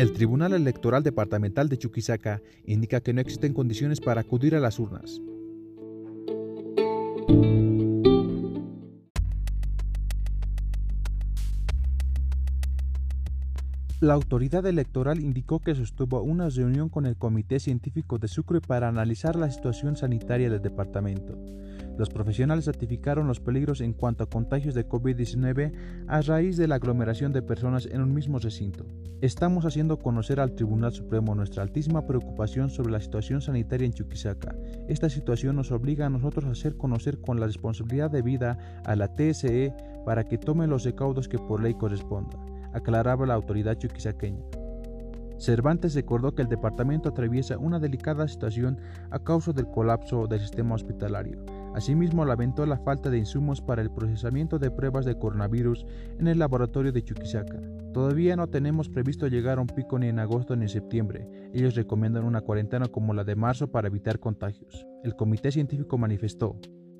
El Tribunal Electoral Departamental de Chuquisaca indica que no existen condiciones para acudir a las urnas. La autoridad electoral indicó que sostuvo una reunión con el Comité Científico de Sucre para analizar la situación sanitaria del departamento. Los profesionales ratificaron los peligros en cuanto a contagios de COVID-19 a raíz de la aglomeración de personas en un mismo recinto. Estamos haciendo conocer al Tribunal Supremo nuestra altísima preocupación sobre la situación sanitaria en Chuquisaca. Esta situación nos obliga a nosotros a hacer conocer con la responsabilidad debida a la TSE para que tome los recaudos que por ley corresponda aclaraba la autoridad chuquisaqueña. Cervantes recordó que el departamento atraviesa una delicada situación a causa del colapso del sistema hospitalario. Asimismo, lamentó la falta de insumos para el procesamiento de pruebas de coronavirus en el laboratorio de Chuquisaca. Todavía no tenemos previsto llegar a un pico ni en agosto ni en septiembre. Ellos recomiendan una cuarentena como la de marzo para evitar contagios. El comité científico manifestó,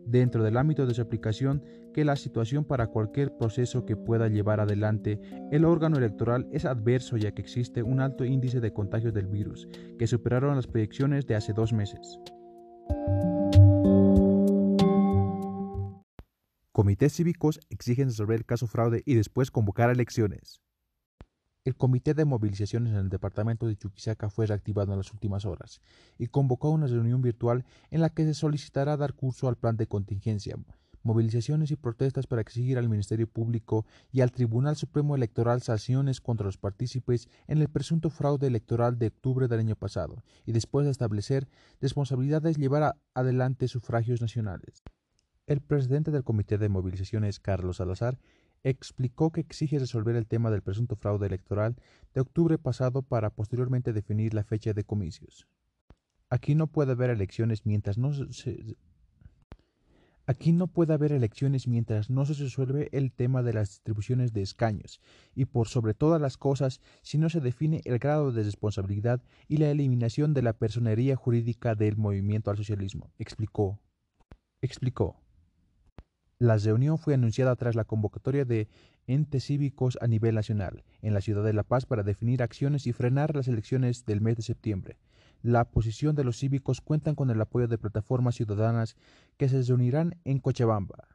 dentro del ámbito de su aplicación que la situación para cualquier proceso que pueda llevar adelante el órgano electoral es adverso ya que existe un alto índice de contagios del virus, que superaron las proyecciones de hace dos meses. Comités cívicos exigen resolver el caso fraude y después convocar elecciones. El Comité de Movilizaciones en el departamento de Chuquisaca fue reactivado en las últimas horas y convocó una reunión virtual en la que se solicitará dar curso al plan de contingencia, movilizaciones y protestas para exigir al Ministerio Público y al Tribunal Supremo Electoral sanciones contra los partícipes en el presunto fraude electoral de octubre del año pasado y después de establecer responsabilidades llevar adelante sufragios nacionales. El presidente del Comité de Movilizaciones, Carlos Salazar, explicó que exige resolver el tema del presunto fraude electoral de octubre pasado para posteriormente definir la fecha de comicios. Aquí no puede haber elecciones mientras no se Aquí no puede haber elecciones mientras no se resuelve el tema de las distribuciones de escaños y por sobre todas las cosas si no se define el grado de responsabilidad y la eliminación de la personería jurídica del movimiento al socialismo, explicó. Explicó. La reunión fue anunciada tras la convocatoria de entes cívicos a nivel nacional en la ciudad de La Paz para definir acciones y frenar las elecciones del mes de septiembre. La posición de los cívicos cuentan con el apoyo de plataformas ciudadanas que se reunirán en Cochabamba.